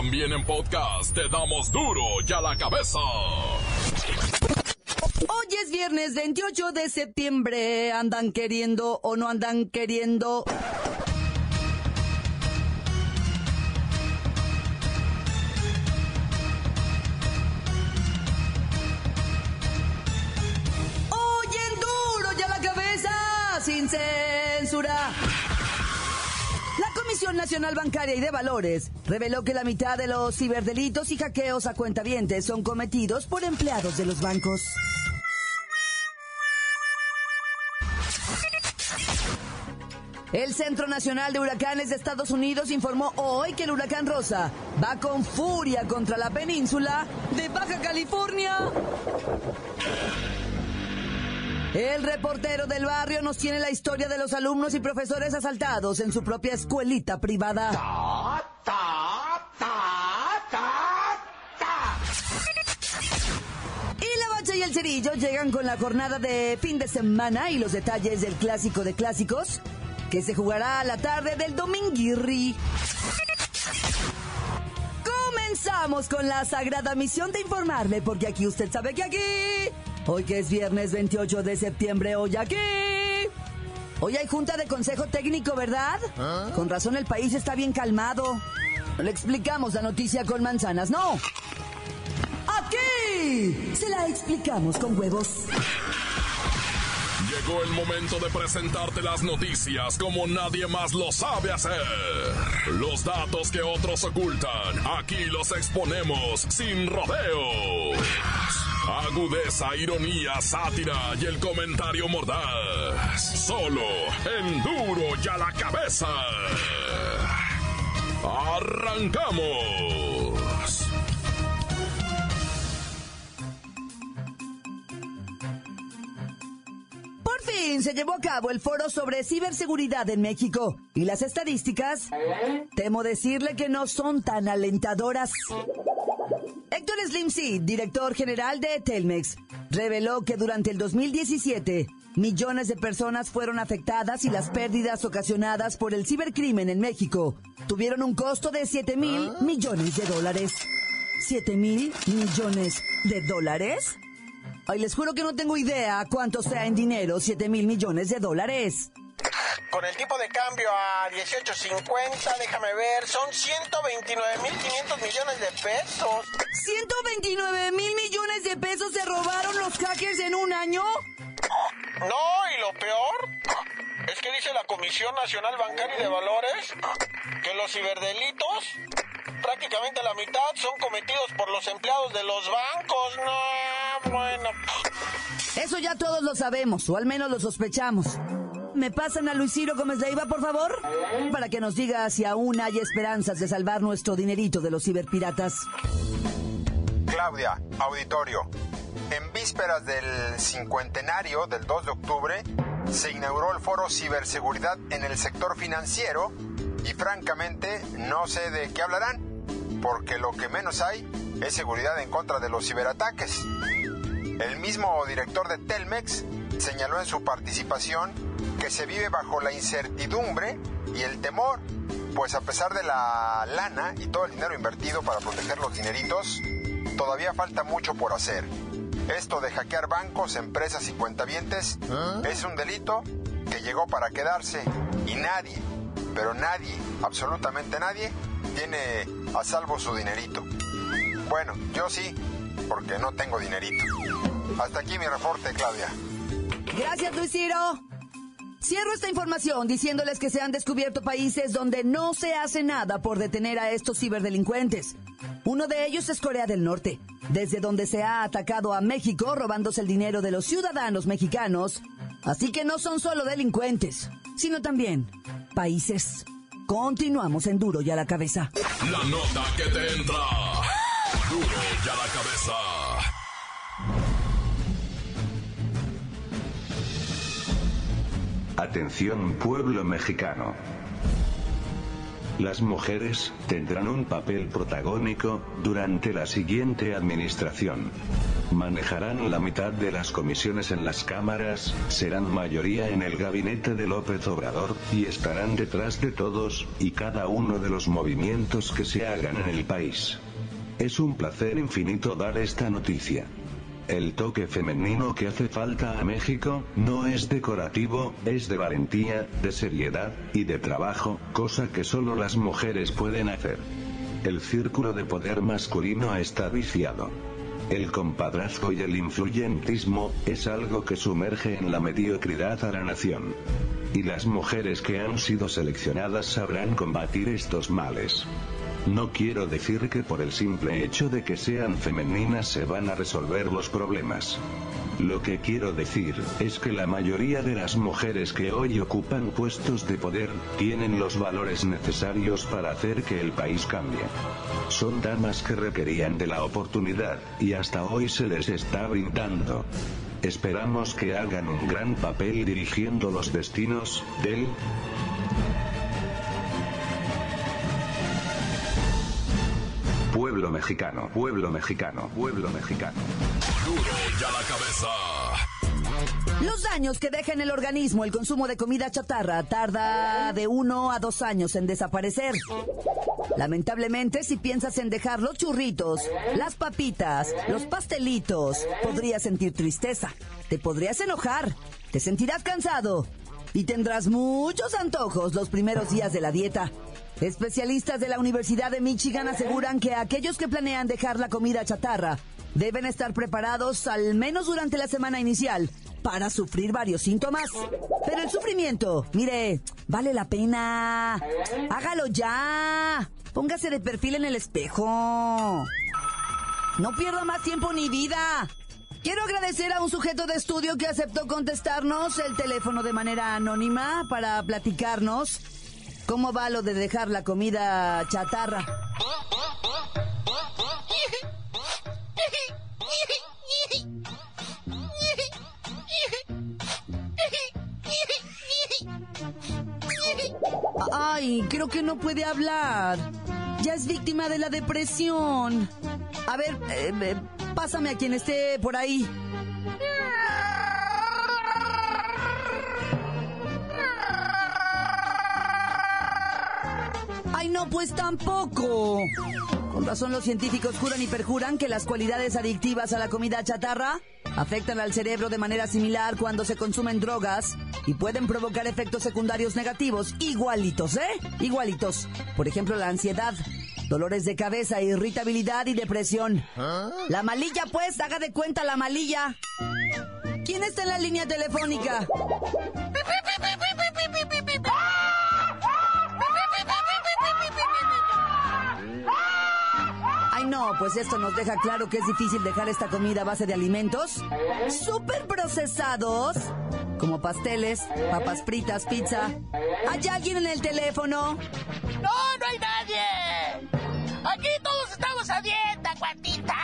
También en podcast te damos duro y a la cabeza. Hoy es viernes 28 de septiembre. ¿Andan queriendo o no andan queriendo? Nacional Bancaria y de Valores reveló que la mitad de los ciberdelitos y hackeos a cuentavientes son cometidos por empleados de los bancos. El Centro Nacional de Huracanes de Estados Unidos informó hoy que el huracán Rosa va con furia contra la península de Baja California. El reportero del barrio nos tiene la historia de los alumnos y profesores asaltados en su propia escuelita privada. Y la bacha y el cerillo llegan con la jornada de fin de semana y los detalles del clásico de clásicos que se jugará a la tarde del dominguirri. Comenzamos con la sagrada misión de informarle, porque aquí usted sabe que aquí, hoy que es viernes 28 de septiembre, hoy aquí. Hoy hay junta de consejo técnico, ¿verdad? Con razón el país está bien calmado. No le explicamos la noticia con manzanas, no. Aquí se la explicamos con huevos. Llegó el momento de presentarte las noticias como nadie más lo sabe hacer. Los datos que otros ocultan, aquí los exponemos sin rodeos. Agudeza, ironía, sátira y el comentario mordaz. Solo en duro y a la cabeza. ¡Arrancamos! Por fin se llevó a cabo el foro sobre ciberseguridad en México. ¿Y las estadísticas? Temo decirle que no son tan alentadoras. Slim Seed, director general de Telmex, reveló que durante el 2017 millones de personas fueron afectadas y las pérdidas ocasionadas por el cibercrimen en México tuvieron un costo de 7 mil millones de dólares. ¿7 mil millones de dólares? Ay, les juro que no tengo idea cuánto sea en dinero 7 mil millones de dólares. Con el tipo de cambio a 18.50, déjame ver, son 129.500 millones de pesos. 129 mil millones de pesos se robaron los hackers en un año. No, y lo peor es que dice la Comisión Nacional Bancaria y de Valores que los ciberdelitos, prácticamente la mitad, son cometidos por los empleados de los bancos. No, bueno. Eso ya todos lo sabemos, o al menos lo sospechamos. ¿Me pasan a Luis Ciro Gómez Leiva, por favor? Para que nos diga si aún hay esperanzas de salvar nuestro dinerito de los ciberpiratas. Claudia, auditorio. En vísperas del cincuentenario del 2 de octubre, se inauguró el foro Ciberseguridad en el sector financiero y francamente no sé de qué hablarán, porque lo que menos hay es seguridad en contra de los ciberataques. El mismo director de Telmex señaló en su participación que se vive bajo la incertidumbre y el temor, pues a pesar de la lana y todo el dinero invertido para proteger los dineritos, todavía falta mucho por hacer. Esto de hackear bancos, empresas y cuentavientes es un delito que llegó para quedarse y nadie, pero nadie, absolutamente nadie, tiene a salvo su dinerito. Bueno, yo sí, porque no tengo dinerito. Hasta aquí mi reporte, Claudia. Gracias, Luis Ciro. Cierro esta información diciéndoles que se han descubierto países donde no se hace nada por detener a estos ciberdelincuentes. Uno de ellos es Corea del Norte, desde donde se ha atacado a México robándose el dinero de los ciudadanos mexicanos. Así que no son solo delincuentes, sino también países. Continuamos en Duro y a la cabeza. La nota que te entra. Duro y a la cabeza. Atención pueblo mexicano. Las mujeres tendrán un papel protagónico durante la siguiente administración. Manejarán la mitad de las comisiones en las cámaras, serán mayoría en el gabinete de López Obrador, y estarán detrás de todos y cada uno de los movimientos que se hagan en el país. Es un placer infinito dar esta noticia. El toque femenino que hace falta a México, no es decorativo, es de valentía, de seriedad, y de trabajo, cosa que solo las mujeres pueden hacer. El círculo de poder masculino está viciado. El compadrazgo y el influyentismo, es algo que sumerge en la mediocridad a la nación. Y las mujeres que han sido seleccionadas sabrán combatir estos males. No quiero decir que por el simple hecho de que sean femeninas se van a resolver los problemas. Lo que quiero decir es que la mayoría de las mujeres que hoy ocupan puestos de poder tienen los valores necesarios para hacer que el país cambie. Son damas que requerían de la oportunidad, y hasta hoy se les está brindando. Esperamos que hagan un gran papel dirigiendo los destinos del Pueblo mexicano, pueblo mexicano, pueblo mexicano. Duro ya la cabeza. Los daños que deja en el organismo el consumo de comida chatarra tarda de uno a dos años en desaparecer. Lamentablemente, si piensas en dejar los churritos, las papitas, los pastelitos, podrías sentir tristeza, te podrías enojar, te sentirás cansado y tendrás muchos antojos los primeros días de la dieta. Especialistas de la Universidad de Michigan aseguran que aquellos que planean dejar la comida chatarra deben estar preparados al menos durante la semana inicial para sufrir varios síntomas. Pero el sufrimiento, mire, vale la pena. Hágalo ya. Póngase de perfil en el espejo. No pierda más tiempo ni vida. Quiero agradecer a un sujeto de estudio que aceptó contestarnos el teléfono de manera anónima para platicarnos ¿Cómo va lo de dejar la comida chatarra? Ay, creo que no puede hablar. Ya es víctima de la depresión. A ver, eh, eh, pásame a quien esté por ahí. Ay, no, pues tampoco. Con razón los científicos juran y perjuran que las cualidades adictivas a la comida chatarra afectan al cerebro de manera similar cuando se consumen drogas y pueden provocar efectos secundarios negativos igualitos, ¿eh? Igualitos. Por ejemplo, la ansiedad, dolores de cabeza, irritabilidad y depresión. La malilla, pues, haga de cuenta la malilla. ¿Quién está en la línea telefónica? Pues esto nos deja claro que es difícil dejar esta comida a base de alimentos súper procesados, como pasteles, papas fritas, pizza. ¿Hay alguien en el teléfono? No, no hay nadie. Aquí todos estamos a dieta, cuantita.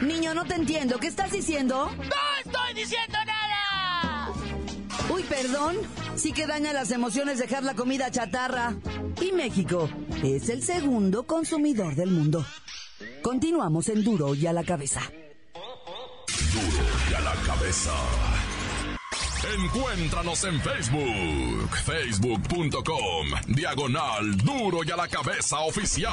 Niño, no te entiendo. ¿Qué estás diciendo? No estoy diciendo nada. Perdón. Sí que daña las emociones dejar la comida chatarra. Y México es el segundo consumidor del mundo. Continuamos en Duro y a la cabeza. Duro y a la cabeza. Encuéntranos en Facebook, facebook.com, diagonal Duro y a la cabeza oficial.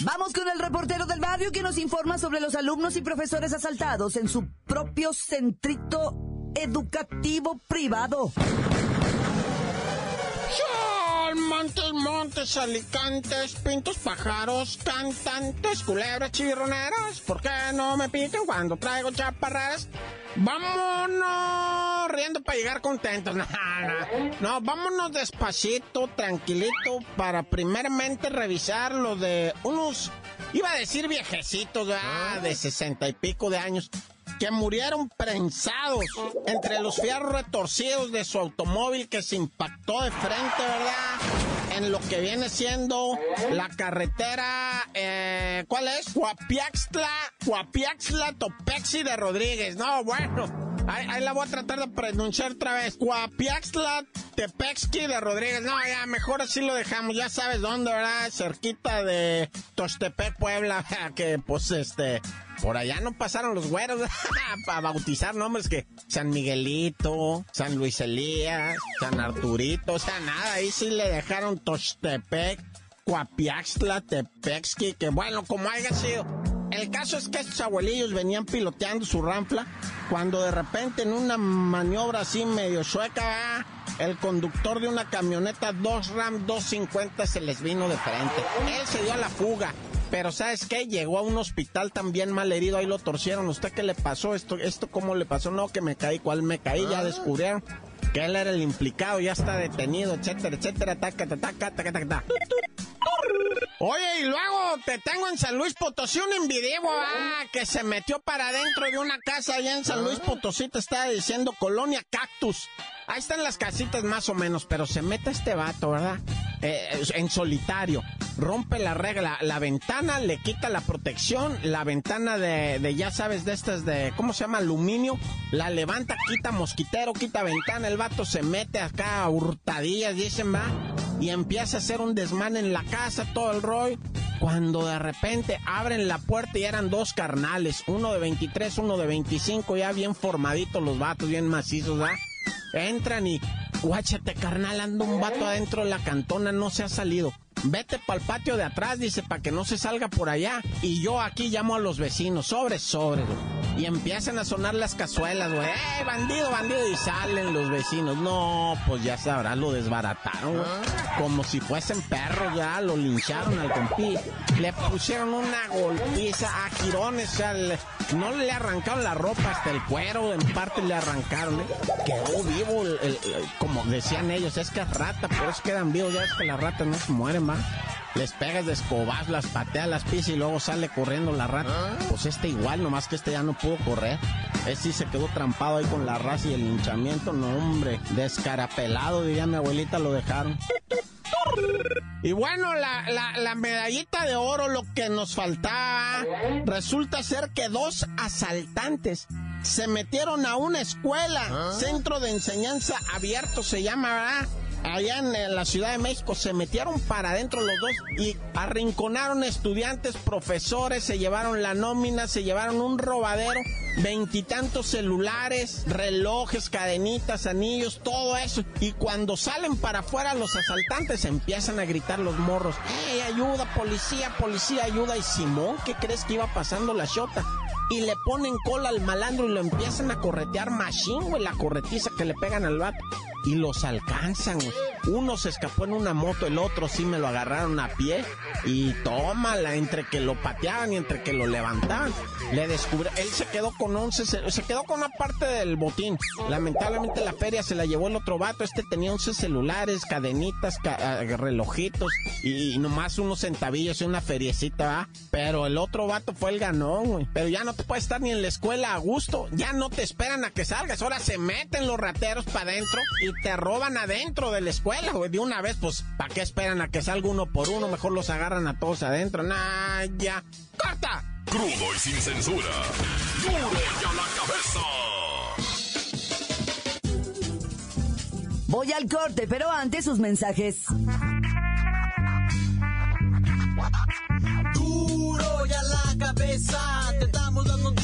Vamos con el reportero del barrio que nos informa sobre los alumnos y profesores asaltados en su propio centrito educativo privado. Montes, montes, alicantes, pintos, pájaros, cantantes, culebras, chirroneras. ¿Por qué no me pican cuando traigo chaparras? ¡Vámonos! Corriendo para llegar contentos. No, no, no, vámonos despacito, tranquilito, para primeramente revisar lo de unos, iba a decir viejecitos, ah, de sesenta y pico de años, que murieron prensados entre los fierros retorcidos de su automóvil que se impactó de frente, ¿verdad? En lo que viene siendo la carretera, eh, ¿cuál es? Guapiaxtla, Guapiaxtla Topexi de Rodríguez. No, bueno. Ahí, la voy a tratar de pronunciar otra vez. Guapiaxtla Tepexki de Rodríguez. No, ya, mejor así lo dejamos. Ya sabes dónde, ¿verdad? Cerquita de Tochtepec, Puebla. Que, pues, este... Por allá no pasaron los güeros para bautizar nombres que San Miguelito, San Luis Elías, San Arturito, o sea, nada, ahí sí le dejaron Tochtepec, Cuapiaxtla, Tepexki, que bueno, como haya sido. El caso es que estos abuelillos venían piloteando su ranfla cuando de repente en una maniobra así medio sueca, el conductor de una camioneta dos Ram 250 se les vino de frente. Él se dio a la fuga. Pero ¿sabes qué? Llegó a un hospital también mal herido, ahí lo torcieron. ¿Usted qué le pasó? ¿Esto, esto cómo le pasó? No, que me caí, ¿cuál me caí? Ya ah. descubrieron que él era el implicado, ya está detenido, etcétera, etcétera, taca, taca, taca, taca, taca. Oye, y luego te tengo en San Luis Potosí un individuo ah, que se metió para adentro de una casa allá en San Luis Potosí, te estaba diciendo Colonia Cactus. Ahí están las casitas más o menos, pero se mete este vato, ¿verdad? Eh, en solitario. Rompe la regla, la ventana, le quita la protección, la ventana de, ya sabes, de estas de, ¿cómo se llama? Aluminio, la levanta, quita mosquitero, quita ventana, el vato se mete acá a hurtadillas, dicen, va, y empieza a hacer un desmán en la casa, todo el rollo. Cuando de repente abren la puerta y eran dos carnales, uno de 23, uno de 25, ya bien formaditos los vatos, bien macizos, ¿va? Entran y, guáchate, carnal, anda un vato adentro de la cantona, no se ha salido. Vete para el patio de atrás, dice, para que no se salga por allá. Y yo aquí llamo a los vecinos, sobre, sobre, Y empiezan a sonar las cazuelas, güey. ¡Eh, bandido, bandido! Y salen los vecinos. No, pues ya sabrá, lo desbarataron, Como si fuesen perros, ya lo lincharon al compi. Le pusieron una golpiza a girones, o sea, no le arrancaron la ropa hasta el cuero, en parte le arrancaron, ¿eh? Quedó vivo, como decían ellos, es que es rata, por eso quedan vivos, ya es que las ratas no se mueren, va les pegas de escobas, las pateas, las pisas y luego sale corriendo la rata. Pues este igual, nomás que este ya no pudo correr. Este sí se quedó trampado ahí con la raza y el hinchamiento, no hombre, descarapelado, diría mi abuelita, lo dejaron. Y bueno, la, la, medallita de oro, lo que nos faltaba, resulta ser que dos asaltantes se metieron a una escuela, ¿Ah? centro de enseñanza abierto se llama, ¿verdad? Allá en la Ciudad de México se metieron para adentro los dos y arrinconaron estudiantes, profesores, se llevaron la nómina, se llevaron un robadero, veintitantos celulares, relojes, cadenitas, anillos, todo eso. Y cuando salen para afuera los asaltantes empiezan a gritar los morros, ¡Hey, ayuda, policía, policía, ayuda! Y Simón, ¿qué crees que iba pasando la chota? y le ponen cola al malandro y lo empiezan a corretear machine, güey, la corretiza que le pegan al vato. Y los alcanzan. Uno se escapó en una moto, el otro sí me lo agarraron a pie. Y tómala, entre que lo pateaban y entre que lo levantaban. Le descubrió, él se quedó con 11, se, quedó con una parte del botín. Lamentablemente la feria se la llevó el otro vato. Este tenía 11 celulares, cadenitas, ah, relojitos y, nomás unos centavillos y una feriecita, ¿va? Pero el otro vato fue el ganón, güey. Pero ya no te puedes estar ni en la escuela a gusto. Ya no te esperan a que salgas. Ahora se meten los rateros para adentro y te roban adentro de la escuela de una vez, pues, ¿para qué esperan a que salga uno por uno? Mejor los agarran a todos adentro. Nah, ya. ¡Corta! Crudo y sin censura. ¡Duro y a la cabeza! Voy al corte, pero antes sus mensajes.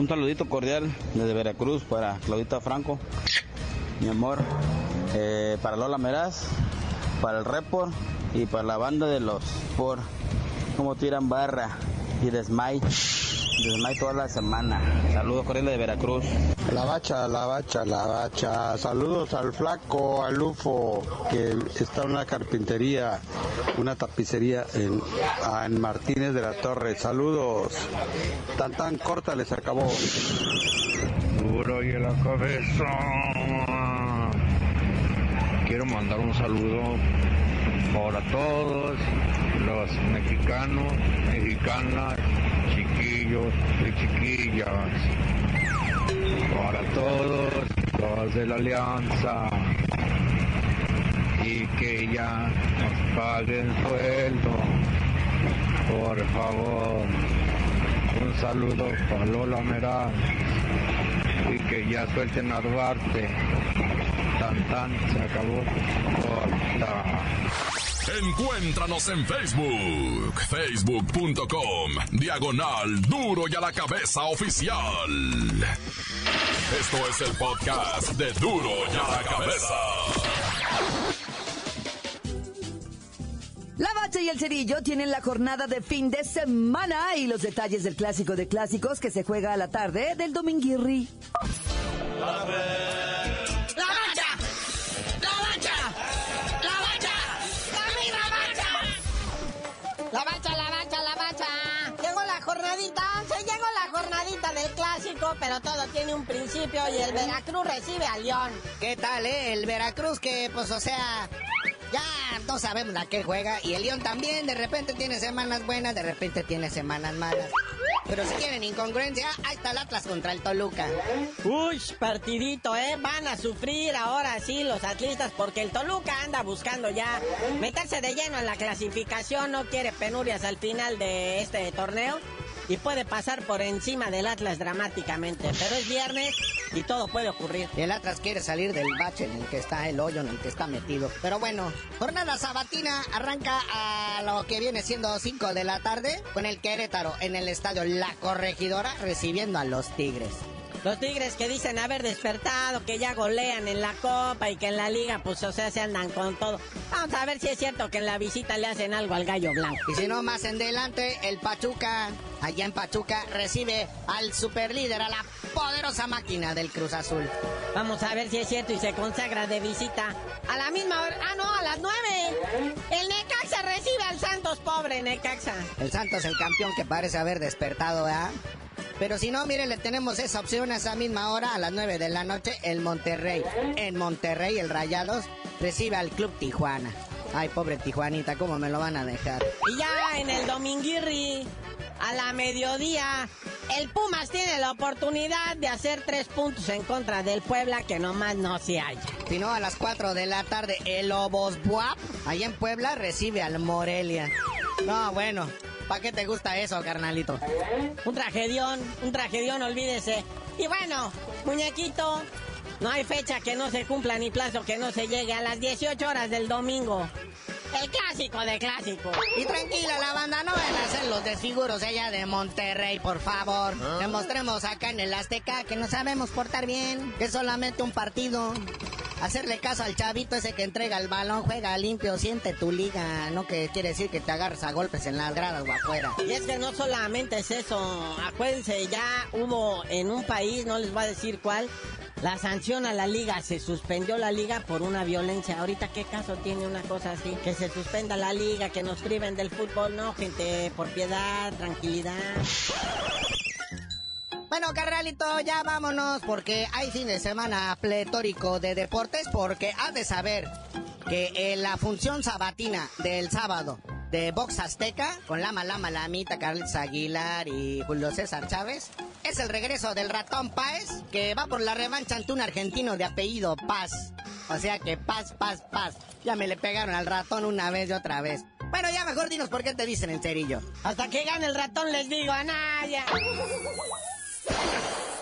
Un saludito cordial desde Veracruz para Claudita Franco. mi amor, eh, para Lola Meraz, para el Report y para la banda de los por como tiran barra y desmay. Desmay toda la semana. Saludos, corriendo de Veracruz. La bacha, la bacha, la bacha. Saludos al flaco, al UFO, que está en una carpintería, una tapicería en, en Martínez de la Torre. Saludos. Tan tan corta les acabó. Duro y en la cabeza. Quiero mandar un saludo para todos los mexicanos, mexicanas, chiquillos y chiquillas. Para todos los de la alianza. Y que ya nos paguen sueldo. Por favor. Un saludo para Lola Meraz. Y que ya suelten a Duarte. Tan tan se acabó. Encuéntranos en Facebook, facebook.com, diagonal duro y a la cabeza oficial. Esto es el podcast de duro y a la cabeza. La Bacha y el Cerillo tienen la jornada de fin de semana y los detalles del clásico de clásicos que se juega a la tarde del Dominguirri. ¡La pero todo tiene un principio y el Veracruz recibe a León. ¿Qué tal, eh? El Veracruz que, pues, o sea, ya no sabemos a qué juega. Y el León también, de repente tiene semanas buenas, de repente tiene semanas malas. Pero si quieren incongruencia, ahí está el Atlas contra el Toluca. Uy, partidito, ¿eh? Van a sufrir ahora sí los atlistas porque el Toluca anda buscando ya meterse de lleno en la clasificación, no quiere penurias al final de este torneo y puede pasar por encima del Atlas dramáticamente. Pero es viernes y todo puede ocurrir. El Atlas quiere salir del bache en el que está, el hoyo en el que está metido. Pero bueno, jornada sabatina arranca a lo que viene siendo 5 de la tarde con el Querétaro en el estadio La Corregidora recibiendo a los Tigres. Los Tigres que dicen haber despertado, que ya golean en la Copa y que en la Liga, pues, o sea, se andan con todo. Vamos a ver si es cierto que en la visita le hacen algo al gallo blanco. Y si no, más en delante, el Pachuca, allá en Pachuca, recibe al superlíder, a la poderosa máquina del Cruz Azul. Vamos a ver si es cierto y se consagra de visita a la misma hora. Ah, no, a las nueve. El Necaxa recibe al Santos, pobre Necaxa. El Santos, el campeón que parece haber despertado, ¿verdad? Pero si no, miren, le tenemos esa opción a esa misma hora, a las 9 de la noche, el Monterrey. En Monterrey, el Rayados recibe al Club Tijuana. Ay, pobre Tijuanita, ¿cómo me lo van a dejar? Y ya en el Dominguirri, a la mediodía, el Pumas tiene la oportunidad de hacer tres puntos en contra del Puebla, que nomás no se halla. Si no, a las 4 de la tarde, el Lobos Buap, allá en Puebla, recibe al Morelia. No, bueno, ¿Para qué te gusta eso, carnalito? Un tragedión, un tragedión, olvídese. Y bueno, muñequito, no hay fecha que no se cumpla ni plazo que no se llegue a las 18 horas del domingo. El clásico de clásico. Y tranquila la banda, no van a hacer los desfiguros allá de Monterrey, por favor. Demostremos acá en el Azteca que no sabemos portar bien, que es solamente un partido. Hacerle caso al chavito ese que entrega el balón, juega limpio, siente tu liga, no que quiere decir que te agarres a golpes en las gradas o afuera. Y es que no solamente es eso, acuérdense, ya hubo en un país, no les voy a decir cuál, la sanción a la liga, se suspendió la liga por una violencia. Ahorita, ¿qué caso tiene una cosa así? Que se suspenda la liga, que nos priven del fútbol, no, gente, por piedad, tranquilidad. Bueno, carnalito, ya vámonos porque hay fin de semana pletórico de deportes porque has de saber que en la función sabatina del sábado de Box Azteca con Lama Lama Lamita, Carlos Aguilar y Julio César Chávez es el regreso del ratón Páez que va por la revancha ante un argentino de apellido Paz. O sea que paz, paz, paz. Ya me le pegaron al ratón una vez y otra vez. Bueno, ya mejor dinos por qué te dicen el cerillo. Hasta que gane el ratón les digo a. ¡La bacha! ¡La bacha! ¡La bacha! ¡Dame la bacha!